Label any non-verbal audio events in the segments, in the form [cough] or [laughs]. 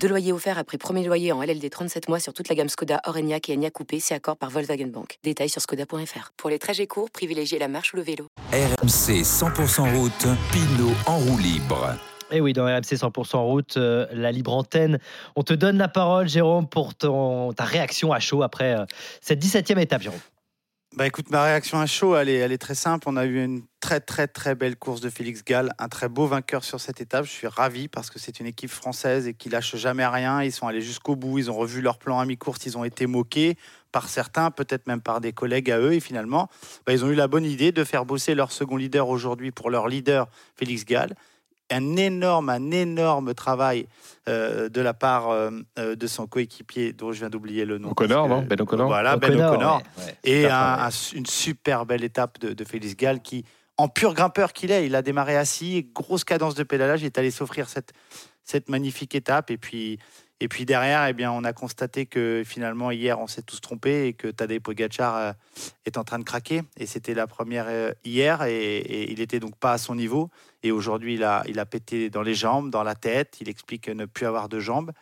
Deux loyers offerts après premier loyer en LLD 37 mois sur toute la gamme Skoda, Orenia et Enya Coupé, c'est accord par Volkswagen Bank. Détails sur skoda.fr. Pour les trajets courts, privilégiez la marche ou le vélo. RMC 100% route, Pinot en roue libre. Et oui, dans RMC 100% route, euh, la libre antenne. On te donne la parole, Jérôme, pour ton, ta réaction à chaud après euh, cette 17e étape, Jérôme. Bah écoute, ma réaction à chaud, elle est, très simple. On a eu une très très très belle course de Félix Gall, un très beau vainqueur sur cette étape. Je suis ravi parce que c'est une équipe française et qui lâche jamais rien. Ils sont allés jusqu'au bout, ils ont revu leur plan à mi-course, ils ont été moqués par certains, peut-être même par des collègues à eux. Et finalement, bah, ils ont eu la bonne idée de faire bosser leur second leader aujourd'hui pour leur leader Félix Gall un énorme, un énorme travail euh, de la part euh, euh, de son coéquipier, dont je viens d'oublier le nom. O'Connor, non? Ben O'Connor. Voilà, Ben O'Connor. Et une super belle étape de, Félix Gall qui, en pur grimpeur qu'il est, il a démarré assis, grosse cadence de pédalage, il est allé s'offrir cette, cette magnifique étape. Et puis, et puis derrière, eh bien, on a constaté que finalement, hier, on s'est tous trompés et que Tadej Pogacar euh, est en train de craquer. Et c'était la première euh, hier et, il n'était donc pas à son niveau. Et aujourd'hui, il a, il a pété dans les jambes, dans la tête. Il explique ne plus avoir de jambes.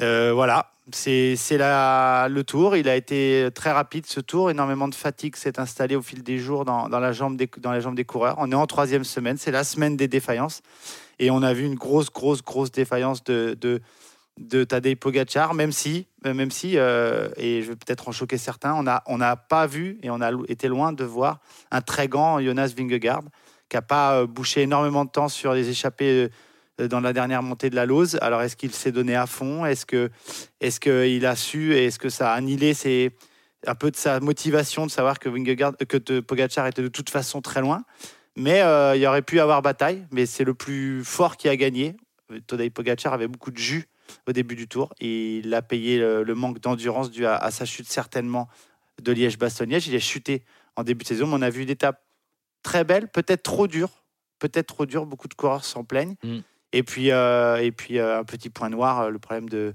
Euh, voilà, c'est le tour. Il a été très rapide ce tour. Énormément de fatigue s'est installée au fil des jours dans, dans, la jambe des, dans la jambe des coureurs. On est en troisième semaine. C'est la semaine des défaillances. Et on a vu une grosse, grosse, grosse défaillance de, de de Tadej Pogacar, même si, euh, même si euh, et je vais peut-être en choquer certains, on n'a on a pas vu et on a été loin de voir un très grand Jonas Vingegaard qui n'a pas euh, bouché énormément de temps sur les échappées dans la dernière montée de la Lose. Alors est-ce qu'il s'est donné à fond? Est-ce que est-ce qu'il a su est-ce que ça a annihilé ses, un peu de sa motivation de savoir que Vingegaard, que Pogacar était de toute façon très loin? Mais il y aurait pu avoir bataille, mais c'est le plus fort qui a gagné. Tadej Pogacar avait beaucoup de jus au début du tour. Il a payé le, manque d'endurance dû à, sa chute certainement de Liège-Bastogne-Liège. Il a chuté en début de saison, mais on a vu une étape très belle, peut-être trop dure, peut-être trop dure. Beaucoup de coureurs s'en plaignent. Mm. Et puis, euh, et puis euh, un petit point noir, euh, le problème de,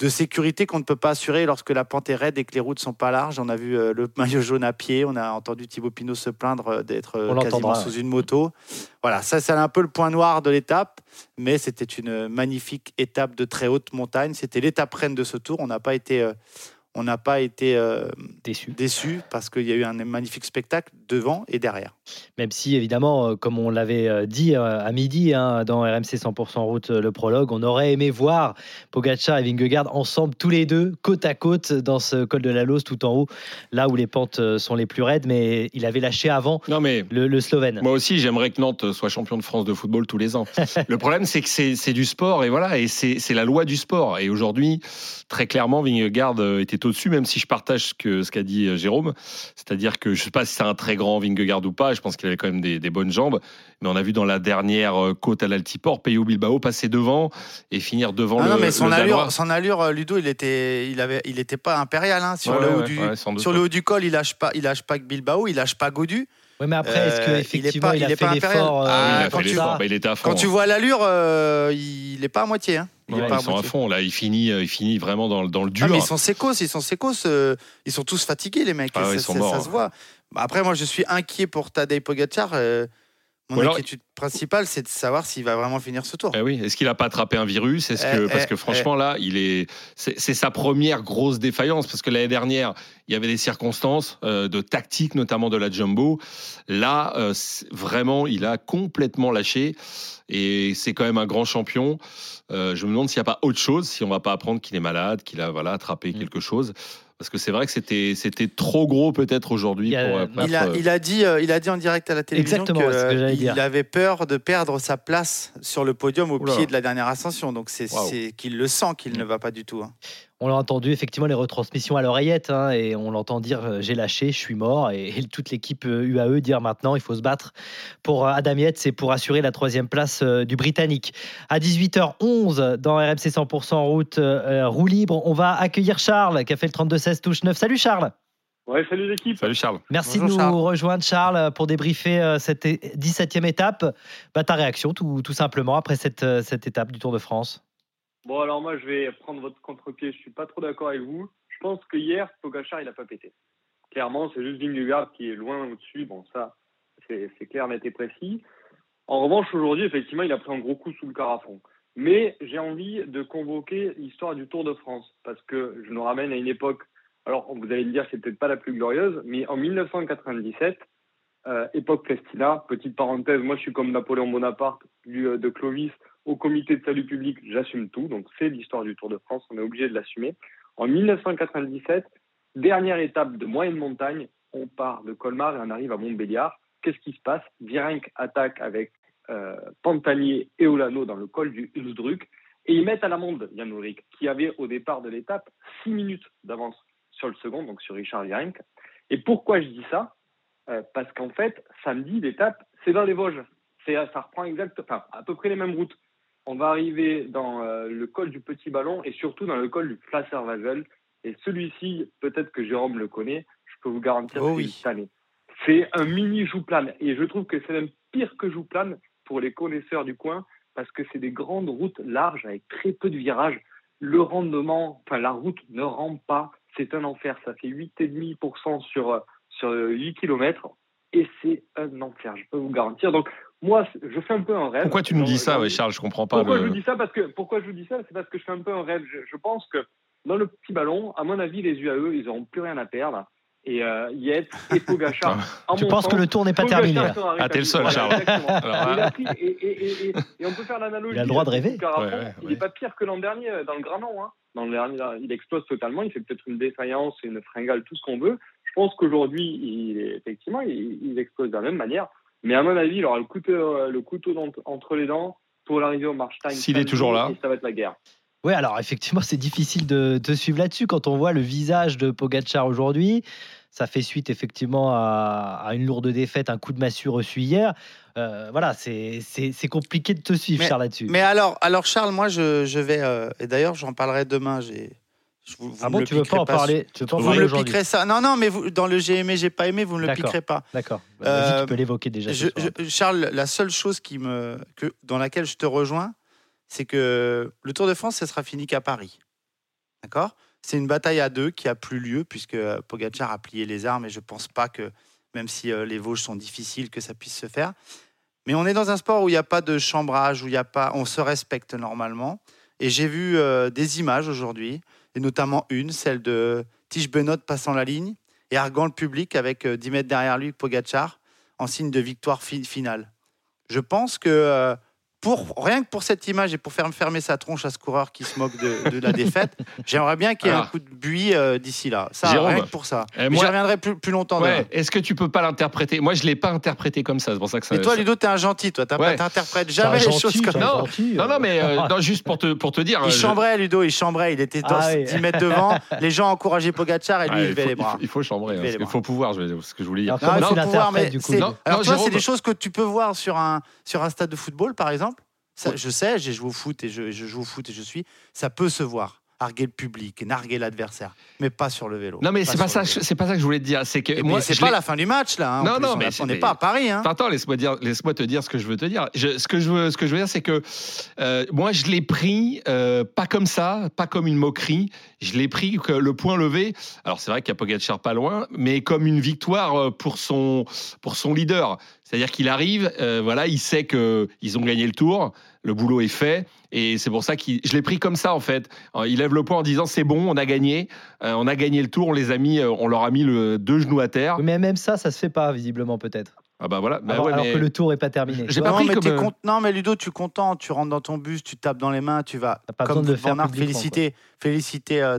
de sécurité qu'on ne peut pas assurer lorsque la pente est raide et que les routes sont pas larges. On a vu euh, le [laughs] maillot jaune à pied, on a entendu Thibaut Pinot se plaindre euh, d'être euh, quasiment sous une moto. Voilà, ça c'est un peu le point noir de l'étape, mais c'était une magnifique étape de très haute montagne. C'était l'étape reine de ce tour. On n'a pas été on n'a pas été déçu. déçu parce qu'il y a eu un magnifique spectacle devant et derrière. Même si, évidemment, euh, comme on l'avait euh, dit à midi hein, dans RMC 100% route, le prologue, on aurait aimé voir Pogacar et Vingegaard ensemble, tous les deux, côte à côte, dans ce col de la Lose, tout en haut, là où les pentes sont les plus raides. Mais il avait lâché avant non mais le, Slovène. Moi aussi, j'aimerais que Nantes soit champion de France de football tous les ans. [laughs] le problème, c'est que c'est du sport et voilà, et c'est la loi du sport. Et aujourd'hui, très clairement, Vingegaard était au-dessus, même si je partage ce qu'a ce qu'a dit euh, Jérôme. C'est-à-dire que je ne sais pas si c'est un très grand Vingegaard ou pas, je pense qu'il avait quand même des, bonnes jambes. Mais on a vu dans la dernière euh, côte à l'Altiport, Peyo Bilbao passer devant et finir devant ah le. Non, mais son, allure, son allure, euh, Ludo, il était, il avait, il était pas impérial. Hein. Sur, le, haut du, sur le haut du col, il lâche pas, il lâche pas que Bilbao, il lâche pas Godu. Oui, mais après, est-ce qu'effectivement, il, il, a fait l'effort Quand tu vois l'allure, il n'est pas à moitié. Hein ils sont à fond là, il finit, euh, il finit vraiment dans, dans le dur. Ah, mais ils sont sécos, ils sont sécos, euh, ils sont tous fatigués les mecs. Ah ça, se hein. voit. Bah, après, moi, je suis inquiet pour Tadej Pogacar. Euh, mon inquiétude principale, c'est de savoir s'il va vraiment finir ce tour. Eh oui. Est-ce qu'il n'a pas attrapé un virus? Est-ce que, eh, Parce eh, que franchement, là, il est, c'est sa première grosse défaillance. Parce que l'année dernière, il y avait des circonstances de tactique, notamment de la jumbo. Là, vraiment, il a complètement lâché. Et c'est quand même un grand champion. Euh, je me demande s'il n'y a pas autre chose, si on ne va pas apprendre qu'il est malade, qu'il a voilà, attrapé mm. quelque chose. Parce que c'est vrai que c'était c'était trop gros peut-être aujourd'hui. Il, euh, il, a, il, a dit euh, il a dit en direct à la télévision qu'il avait peur de perdre sa place sur le podium au pied de la dernière ascension. Donc c'est qu'il le sent qu'il mm. ne va pas du tout. Hein. On l'a entendu effectivement les retransmissions à l'oreillette hein, et on l'entend dire euh, j'ai lâché, je suis mort et, toute l'équipe UAE euh, dire maintenant il faut se battre pour euh, Adam Yates et pour assurer la troisième place du Britannique. À 18h11 dans RMC 100% route roue libre, on va accueillir Charles qui a fait le 32-16 touche 9. Salut Charles. Ouais, salut l'équipe. Salut Charles. Merci de nous rejoindre, Charles, pour débriefer euh, cette 17e étape. Bah, ta réaction, tout, tout simplement, après cette, cette étape du Tour de France? Bon, alors moi, je vais prendre votre contre-pied. Je suis pas trop d'accord avec vous. Je pense que hier, Pogachar, il a pas pété. Clairement, c'est juste Vingegaard qui est loin au-dessus. Bon, ça, c'est clair, net et précis. En revanche, aujourd'hui, effectivement, il a pris un gros coup sous le carafon. Mais j'ai envie de convoquer l'histoire du Tour de France parce que je nous ramène à une époque alors vous allez me dire c'est peut-être pas la plus glorieuse, mais en 1997, euh, époque Festina, petite parenthèse, moi je suis comme Napoléon Bonaparte du, euh, de Clovis au comité de salut public, j'assume tout, donc c'est l'histoire du Tour de France, on est obligé de l'assumer. En 1997, dernière étape de moyenne montagne, on part de Colmar et on arrive à Montbéliard. Qu'est-ce qui se passe? Virenque attaque avec euh, Pantanier et Olano dans le col du Ulsdruck et ils mettent à l'amende Jan Ulrich, qui avait au départ de l'étape 6 minutes d'avance sur le second, donc sur Richard Virenque. Et pourquoi je dis ça? Euh, Parce qu'en fait, samedi, l'étape, c'est dans les Vosges. Ça reprend exact, enfin, à peu près les mêmes routes. On va arriver dans euh, le col du Petit Ballon et surtout dans le col du Placer-Vazel. Et celui-ci, peut-être que Jérôme le connaît, je peux vous garantir oh, oui. C'est un mini jouplane. Et je trouve que c'est même pire que jouplane pour les connaisseurs du coin parce que c'est des grandes routes larges avec très peu de virages. Le rendement, enfin la route ne rampe pas, c'est un enfer. Ça fait 8,5% sur, sur 8 km et c'est un enfer, je peux vous garantir. Donc, moi, je fais un peu un rêve. Pourquoi tu nous dis ça, Charles? Je comprends pas. Pourquoi je vous dis ça? Parce que Pourquoi je vous dis ça? C'est parce que je fais un peu un rêve. Je, pense que dans le petit ballon, à mon avis, les UAE, ils n'auront plus rien à perdre. Et euh, Yates et Pogacar. [laughs] tu penses que le tour n'est pas terminé Ah, t'es le seul, Charles. [laughs] et, on peut faire l'analogie. Il a le droit de rêver. il n'est pas pire que l'an dernier dans le Granon. Hein dans le dernier, il explose totalement. Il fait peut-être une défaillance, une fringale, tout ce qu'on veut. Je pense qu'aujourd'hui, il, effectivement, il, explose de la même manière. Mais à mon avis, il aura le couteau, euh, le couteau entre les dents pour l'arrivée au Marstein. S'il est toujours là. ça va être la guerre. Oui, alors effectivement, c'est difficile de, de suivre là-dessus quand on voit le visage de Pogacar aujourd'hui. Ça fait suite effectivement à, une lourde défaite, un coup de massue reçu hier. Euh, voilà, c'est compliqué de te suivre, Charles, là-dessus. Mais alors, alors, Charles, moi, je, je vais. Euh, et d'ailleurs, j'en parlerai demain. J'ai. Vous, ah bon, tu veux pas en parler Tu veux pas Vous me le piquerez ça. Non, non, mais vous, dans le j'ai aimé, j'ai pas aimé, vous ne le piquerez pas. D'accord. Bah, vas-y, tu euh, peux l'évoquer déjà. Charles, la seule chose qui me, que, dans laquelle je te rejoins, c'est que le Tour de France, ça sera fini qu'à Paris. D'accord? C'est une bataille à deux qui a plus lieu puisque euh, Pogacar a plié les armes et je pense pas que, même si euh, les Vosges sont difficiles, que ça puisse se faire. Mais on est dans un sport où il n'y a pas de chambrage, où il y a pas, on se respecte normalement. Et j'ai vu euh, des images aujourd'hui, et notamment une, celle de Tige Benot passant la ligne et arguant le public avec 10 mètres derrière lui Pogacar en signe de victoire finale. Je pense que rien que pour cette image et pour faire fermer sa tronche à ce coureur qui se moque de, la défaite, [laughs] j'aimerais bien qu'il y ait un coup de buis euh, d'ici là. Ça, rien que pour ça. Euh, Mais j'y reviendrai plus, plus longtemps. Est-ce que tu peux pas l'interpréter? Moi, je l'ai pas interprété comme ça. C'est pour ça que ça. Mais toi, Ludo, t'es un gentil. Toi, t'interprètes jamais les choses comme ça. Non, non, mais euh, juste pour te, pour te dire. Il chambrait, Ludo, il chambrait. Il était 10 ah mètres devant. [laughs] Les gens encourageaient Pogacar et lui, il levait les bras. Il faut chambrer. Hein, il faut pouvoir, ce que je voulais dire. Il faut pouvoir, mais. Alors, toi, c'est des choses que tu peux voir sur un stade de football, par exemple je sais, j'ai joué au foot et je, je, joue au foot et je suis. Ça peut se voir. Arguer le public, narguer l'adversaire, mais pas sur le vélo. Non, mais c'est pas ça. C'est pas ça que je voulais te dire. C'est que moi, c'est pas la fin du match là. Hein, non, non, mais on n'est pas à Paris. Hein. Attends, laisse-moi dire, laisse-moi te dire ce que je veux te dire. ce que je veux, ce que je veux dire, c'est que euh, moi, je l'ai pris euh, pas comme ça, pas comme une moquerie. Je l'ai pris que le point levé. Alors c'est vrai qu'il y a Pogacar pas loin, mais comme une victoire euh, pour son pour son leader. C'est-à-dire qu'il arrive, voilà, il sait que ils ont gagné le tour le boulot est fait. Et c'est pour ça que je l'ai pris comme ça, en fait. Euh, il lève le point en disant c'est bon, on a gagné. Euh, on a gagné le tour, on, les a mis, euh, on leur a mis le, deux genoux à terre. Mais même ça, ça se fait pas, visiblement, peut-être. Ah bah voilà. Bah alors, que le tour est pas terminé. J'ai pas non, pris mais non, mais Ludo, tu es content. Tu rentres dans ton bus, tu tapes dans les mains, tu vas. Pas comme de faire féliciter, féliciter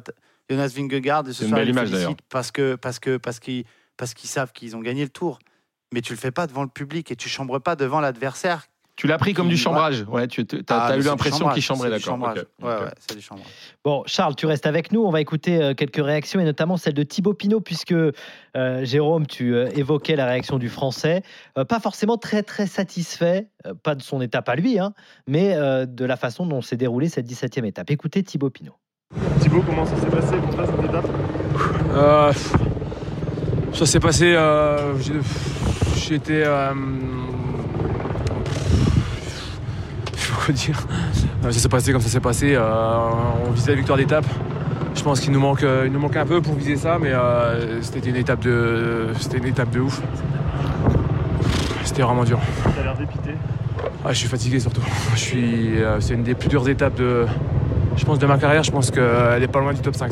Jonas Vingegaard. C'est une belle image d'ailleurs. Parce que parce que parce qu'ils parce qu'ils savent qu'ils ont gagné le tour. Mais tu le fais pas devant le public et tu chambres pas devant l'adversaire tu l'as pris comme du chambrage. Ouais, tu as, ah, eu l'impression qu'il chambrait, d'accord. Ouais, ouais, c'est du chambrage. Bon, Charles, tu restes avec nous. On va écouter euh, quelques réactions et notamment celle de Thibaut Pinot, puisque euh, Jérôme, tu euh, évoquais la réaction du Français. pas forcément très, très satisfait, pas de son étape à lui, hein, mais de la façon dont s'est déroulée cette 17e étape. Écoutez Thibaut Pinot. Thibaut, comment ça s'est passé pour toi cette étape? Ça s'est passé. Euh, été. Euh, quoi dire Ça s'est passé comme ça s'est passé. Euh, on visait la victoire d'étape. Je pense qu'il nous manque, il nous manque un peu pour viser ça, mais c'était une étape de, c'était une étape de ouf. C'était vraiment dur. T'as l'air dépité. Ah, je suis fatigué surtout. Je suis, c'est une des plus dures étapes de, je pense, de ma carrière. Je pense qu'elle est pas loin du top 5.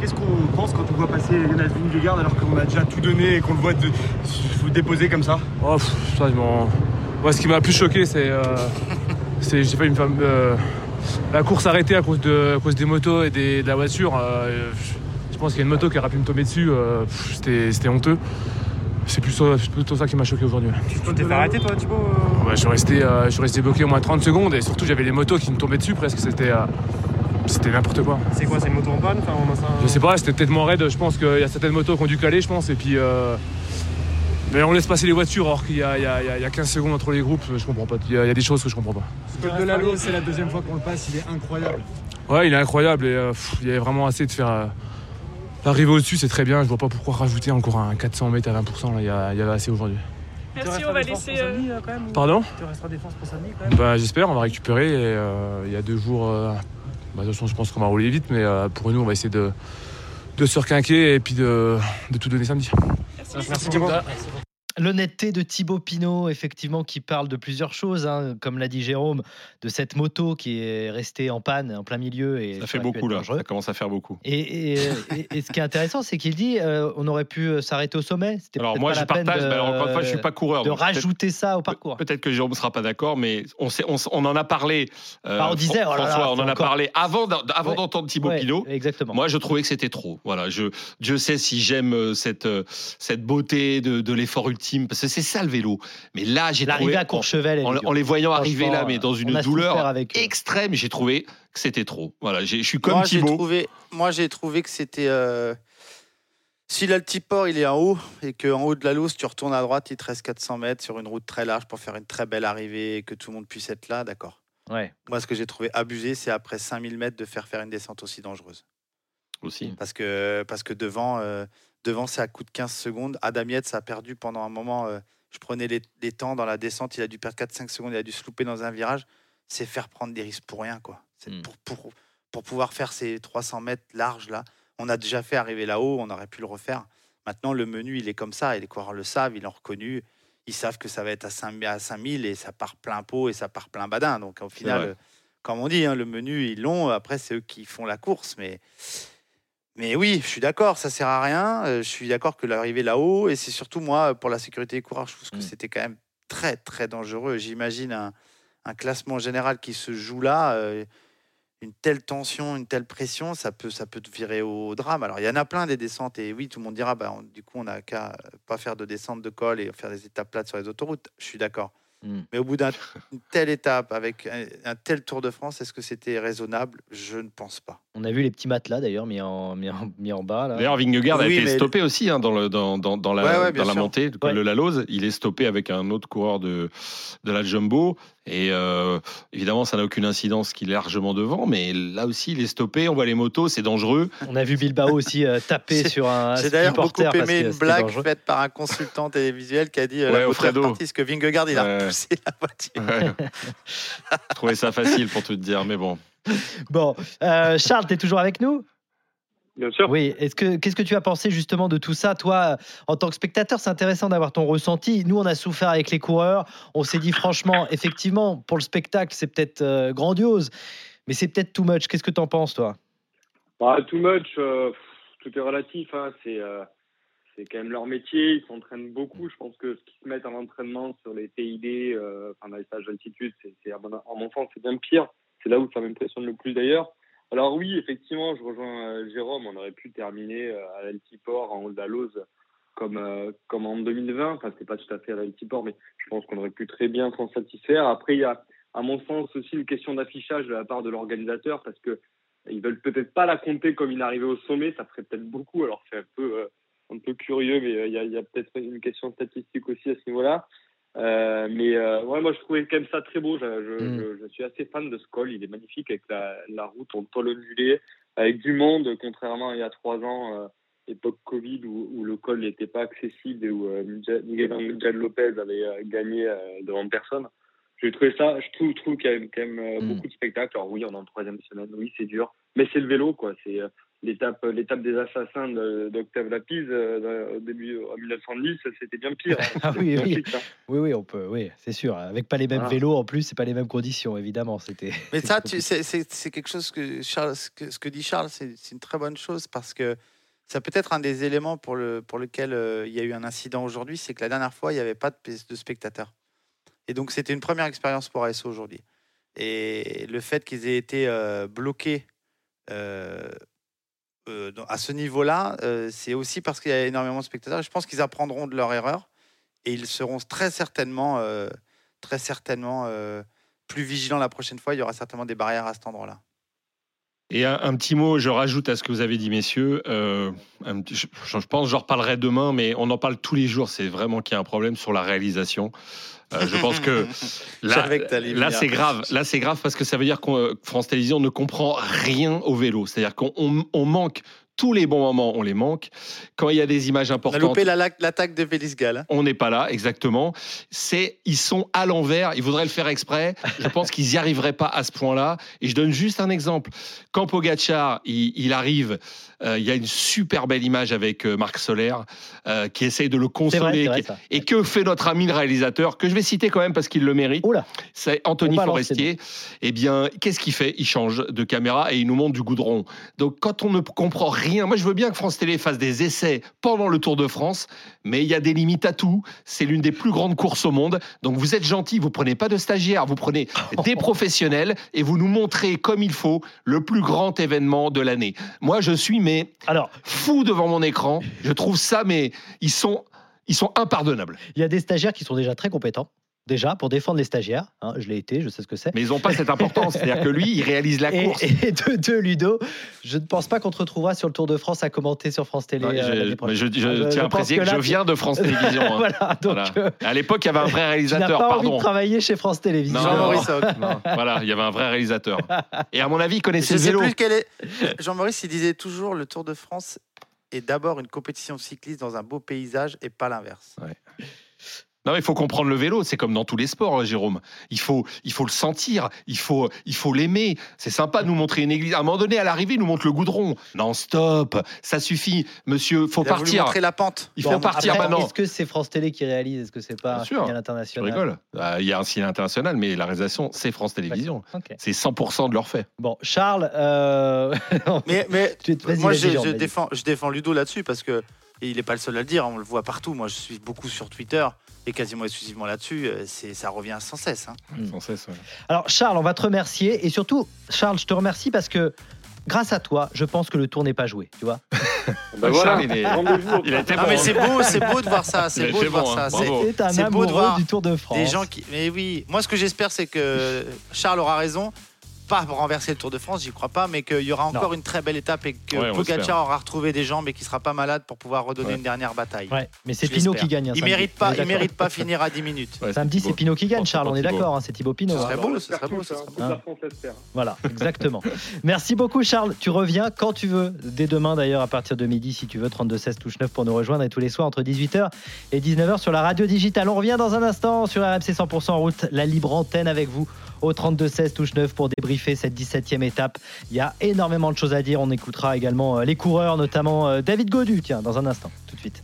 Qu'est-ce qu'on pense quand on voit passer Jonas Vingegaard alors qu'on a déjà tout donné et qu'on le voit de, déposer comme ça oh, ça, Moi, ce qui m'a le plus choqué, c'est. Euh, [laughs] j'ai fait une femme. Euh, la course arrêtée à cause, de, cause des motos et de la voiture. Euh, je pense qu'il y a une moto qui aurait pu me tomber dessus. C'était honteux. C'est plutôt, plutôt, ça qui m'a choqué aujourd'hui. Tu t'es fait arrêter toi Thibaut je, suis resté, je suis resté bloqué au moins 30 secondes et surtout j'avais les motos qui me tombaient dessus presque. C'était c'était n'importe quoi. C'est quoi, c'est une moto en panne enfin, Je sais pas, c'était peut-être mon raid. Je pense qu'il y a certaines motos qui ont dû caler, je pense. Et puis. Euh, mais on laisse passer les voitures alors qu'il y, a 15 secondes entre les groupes, je comprends pas. Il y, a des choses que je comprends pas. Ce code de Lalo, c'est la deuxième fois qu'on le passe, il est incroyable. Ouais, il est incroyable et euh, il y avait vraiment assez de faire. Euh, l'arrivée au-dessus, c'est très bien. Je vois pas pourquoi rajouter encore un 400 mètres à 20%. il, y avait assez aujourd'hui. Merci, on va laisser. Pardon Tu resteras défense pour samedi quand même bah, J'espère, on va récupérer. il y a deux jours bah, de toute façon, je pense qu'on va rouler vite, mais euh, pour nous, on va essayer de, de se requinquer et puis de, de tout donner samedi. Merci, Merci beaucoup. L'honnêteté de Thibaut Pinot, effectivement, qui parle de plusieurs choses, hein, comme l'a dit Jérôme, de cette moto qui est restée en panne en plein milieu. Et ça fait beaucoup là, ça commence à faire beaucoup. Et, ce qui est intéressant, c'est qu'il dit euh, on aurait pu euh, s'arrêter au sommet. Alors moi, je partage, mais encore une fois, je suis pas coureur. De rajouter ça au parcours. Peut-être que Jérôme ne sera pas d'accord, mais on, sait, on, en a parlé. Euh, on disait, oh François, on en a parlé avant, avant d'entendre Thibaut Pinot. Exactement. Moi, je trouvais que c'était trop. Voilà, je, je sais si j'aime cette, cette beauté de, de l'effort ultime, parce que c'est ça le vélo. Mais là, j'ai trouvé. à Courchevel. En, les voyant arriver là, mais dans une douleur extrême, j'ai trouvé que c'était trop. Voilà, je suis comme moi, Thibaut. Trouvé, moi, j'ai trouvé que c'était. Euh... Si l'altiport il est en haut et qu'en haut de la loose tu retournes à droite, il te reste 400 mètres sur une route très large pour faire une très belle arrivée et que tout le monde puisse être là, d'accord. Ouais. Moi, ce que j'ai trouvé abusé, c'est après 5000 mètres de faire faire une descente aussi dangereuse. Aussi. Parce que, parce que devant, euh, devant c'est à coup de 15 secondes. Adam Yates a perdu pendant un moment. Euh, je prenais les, temps dans la descente, il a dû perdre 4-5 secondes, il a dû se louper dans un virage. C'est faire prendre des risques pour rien, quoi. C'est hmm. pour, pour, pour, pouvoir faire ces 300 mètres larges, là. On a déjà fait arriver là-haut, on aurait pu le refaire. Maintenant, le menu, il est comme ça, et les coureurs le savent, ils l'ont reconnu. Ils savent que ça va être à 5, à 5000 et ça part plein pot et ça part plein badin. Donc, au final, comme on dit, hein, le menu, ils l'ont. Après, c'est eux qui font la course. Mais mais oui, je suis d'accord, ça sert à rien. Euh, je suis d'accord que l'arrivée là-haut, et c'est surtout moi, pour la sécurité des coureurs, je trouve que mm. c'était quand même très, très dangereux. J'imagine un, classement général qui se joue là, euh, une telle tension, une telle pression, ça peut, ça peut te virer au drame. Alors, il y en a plein des descentes, et oui, tout le monde dira, bah, du coup, on n'a qu'à pas faire de descente de col et faire des étapes plates sur les autoroutes. Je suis d'accord. Hmm. Mais au bout d'une telle étape, avec un, tel Tour de France, est-ce que c'était raisonnable? Je ne pense pas. On a vu les petits matelas d'ailleurs mis en, mis en, mis en bas. D'ailleurs, Vingegaard a été stoppé aussi hein, dans, le, dans, dans, dans la, dans la montée le Lalose. Il est stoppé avec un autre coureur de, de la Jumbo. Et euh, évidemment, ça n'a aucune incidence qu'il est largement devant, mais là aussi, il est stoppé. On voit les motos, c'est dangereux. On a vu Bilbao aussi euh, taper sur un. J'ai d'ailleurs beaucoup aimé une blague faite par un consultant télévisuel qui a dit euh, ouais, la partie, que Vingegaard il a repoussé la voiture. Je [laughs] trouvais ça facile pour tout te dire, mais bon. Bon, Charles, tu es toujours avec nous? Bien sûr. Oui. Est-ce que qu'est-ce que tu as pensé justement de tout ça, toi, en tant que spectateur C'est intéressant d'avoir ton ressenti. Nous, on a souffert avec les coureurs. On s'est dit franchement, effectivement, pour le spectacle, c'est peut-être euh, grandiose, mais c'est peut-être too much. Qu'est-ce que tu en penses, toi? Bah, Too much, euh, tout est relatif. Hein. C'est euh, c'est quand même leur métier. Ils s'entraînent beaucoup. Je pense que ce qu'ils se mettent en entraînement sur les TID, enfin dans les stages d'altitude, c'est en mon sens, c'est bien pire. C'est là où ça m'impressionne le plus d'ailleurs. Alors oui, effectivement, je rejoins euh, Jérôme, on aurait pu terminer euh, à l'Altiport en Lose comme, euh, comme en 2020. Enfin, c'est pas tout à fait à l'Altiport, mais je pense qu'on aurait pu très bien s'en satisfaire. Après, il y a, à mon sens, aussi une question d'affichage de la part de l'organisateur parce que ils veulent peut-être pas la compter comme une arrivée au sommet. Ça ferait peut-être beaucoup. Alors, c'est un peu, un peu curieux, mais il y a peut-être une question statistique aussi à ce niveau-là. Euh, mais euh, ouais, moi je trouvais quand même ça très beau. Je, je, mm. je, suis assez fan de ce col. Il est magnifique avec la, la route en tôle ondulée, avec du monde, contrairement à il y a trois ans. Euh, époque Covid où, le col n'était pas accessible et où Miguel Angel Lopez avait gagné devant personne. J'ai trouvé ça, je trouve, trouve qu'il y a quand même beaucoup de spectacles. Alors oui, on est en troisième semaine, oui, c'est dur, mais c'est le vélo, quoi. C'est l'étape l'étape des assassins d'Octave Lapise euh, au début en 1910 c'était bien pire hein. [laughs] ah oui oui. Hein. oui oui on peut oui c'est sûr avec pas les mêmes vélos en plus c'est pas les mêmes conditions évidemment c'était mais ça c'est quelque chose que Charles ce que, ce que dit Charles c'est une très bonne chose parce que ça peut être un des éléments pour le pour lequel euh, il y a eu un incident aujourd'hui c'est que la dernière fois il n'y avait pas de, de spectateurs et donc c'était une première expérience pour ASO aujourd'hui et le fait qu'ils aient été euh, bloqués euh, à ce niveau-là, euh, c'est aussi parce qu'il y a énormément de spectateurs. Je pense qu'ils apprendront de leur erreur et ils seront très certainement, euh, très certainement plus vigilants la prochaine fois. Il y aura certainement des barrières à cet endroit-là. Et un, petit mot, je rajoute à ce que vous avez dit, messieurs. je, je, pense, j'en reparlerai demain, mais on en parle tous les jours. C'est vraiment qu'il y a un problème sur la réalisation. je pense que [laughs] là, là c'est grave. Là, c'est grave parce que ça veut dire que France Télévisions ne comprend rien au vélo. C'est-à-dire qu'on manque tous les bons moments, on les manque. Quand il y a des images importantes. On a loupé l'attaque de Félix Gall. Hein. On n'est pas là, exactement. C'est, ils sont à l'envers. Ils voudraient le faire exprès. Je pense qu'ils n'y arriveraient pas à ce point-là. Et je donne juste un exemple. Quand Pogacar, il, arrive, euh, il y a une super belle image avec euh, Marc Solaire euh, qui essaye de le consoler. et que fait notre ami le réalisateur, que je vais citer quand même parce qu'il le mérite. C'est Anthony Forestier. Eh bien, qu'est-ce qu'il fait? Il change de caméra et il nous montre du goudron. Donc, quand on ne comprend rien moi, je veux bien que France Télé fasse des essais pendant le Tour de France, mais il y a des limites à tout. C'est l'une des plus grandes courses au monde. Donc, vous êtes gentil, vous prenez pas de stagiaires, vous prenez [laughs] des professionnels et vous nous montrez comme il faut le plus grand événement de l'année. Moi, je suis mais alors fou devant mon écran. Je trouve ça, mais ils sont ils sont impardonnables. Il y a des stagiaires qui sont déjà très compétents déjà pour défendre les stagiaires. Hein, je l'ai été, je sais ce que c'est. Mais ils n'ont pas cette importance. C'est-à-dire que lui, il réalise la [laughs] course. Et, de deux, Ludo, je ne pense pas qu'on te retrouvera sur le Tour de France à commenter sur France Télé. Euh, je, tiens à préciser que, je viens de France [laughs] Télévisions. Hein. voilà, donc, euh, à l'époque, il y avait un vrai réalisateur. Tu pas pardon. envie de travailler chez France Télévisions. Jean-Maurice [laughs] Voilà, il y avait un vrai réalisateur. Et à mon avis, il connaissait je le vélo. Est... Jean-Maurice, il disait toujours le Tour de France est d'abord une compétition cycliste dans un beau paysage et pas l'inverse. Ouais. Non, il faut comprendre le vélo. C'est comme dans tous les sports, hein, Jérôme. Il faut, il faut le sentir. Il faut, il faut l'aimer. C'est sympa de nous montrer une église. À un moment donné, à l'arrivée, il nous montre le goudron. Non, stop. Ça suffit, monsieur. Faut il partir. montrer la pente. Il faut partir maintenant. Est-ce que c'est France Télé qui réalise Est-ce que c'est pas un signal international Je rigole. Bah, il y a un signal international, mais la réalisation, c'est France Télévisions. C'est 100% de leur fait. Bon, Charles. Euh, [laughs] mais, mais moi, je, défends, je défends Ludo là-dessus parce que il n'est pas le seul à le dire. On le voit partout. Moi, je suis beaucoup sur Twitter et quasiment exclusivement là-dessus, euh, c'est, ça revient sans cesse. Hein. Mm. Sans cesse Alors Charles, on va te remercier et surtout, Charles, je te remercie parce que grâce à toi, je pense que le tour n'est pas joué, tu vois. [laughs] ben voilà, il, est... il a été mais c'est beau, c'est beau de voir ça, c'est beau de voir ça. C'est, un beau de voir du Tour de France. Des gens qui, mais oui, moi ce que j'espère c'est que Charles aura raison pas renverser le Tour de France, j'y crois pas, mais qu'il y aura encore une très belle étape et que Pogacar aura retrouvé des jambes et qu'il sera pas malade pour pouvoir redonner une dernière bataille. mais c'est Pinot qui gagne. Hein, il mérite pas, il mérite pas finir à 10 minutes. Samedi, c'est Pinot qui gagne, Charles. On est d'accord, hein, c'est Thibaut Pinot. Ce serait beau, ce serait beau. Voilà, exactement. Merci beaucoup, Charles. Tu reviens quand tu veux, dès demain d'ailleurs, à partir de midi, si tu veux, 32 16 touche 9 pour nous rejoindre et tous les soirs entre 18h et 19h sur la radio digitale. On revient dans un instant sur RMC 100% en route, la libre antenne avec vous au 32-16 touche 9 pour débriefer cette 17e étape. Il y a énormément de choses à dire. On écoutera également euh, les coureurs, notamment euh, David Godu, tiens, dans un instant, tout de suite.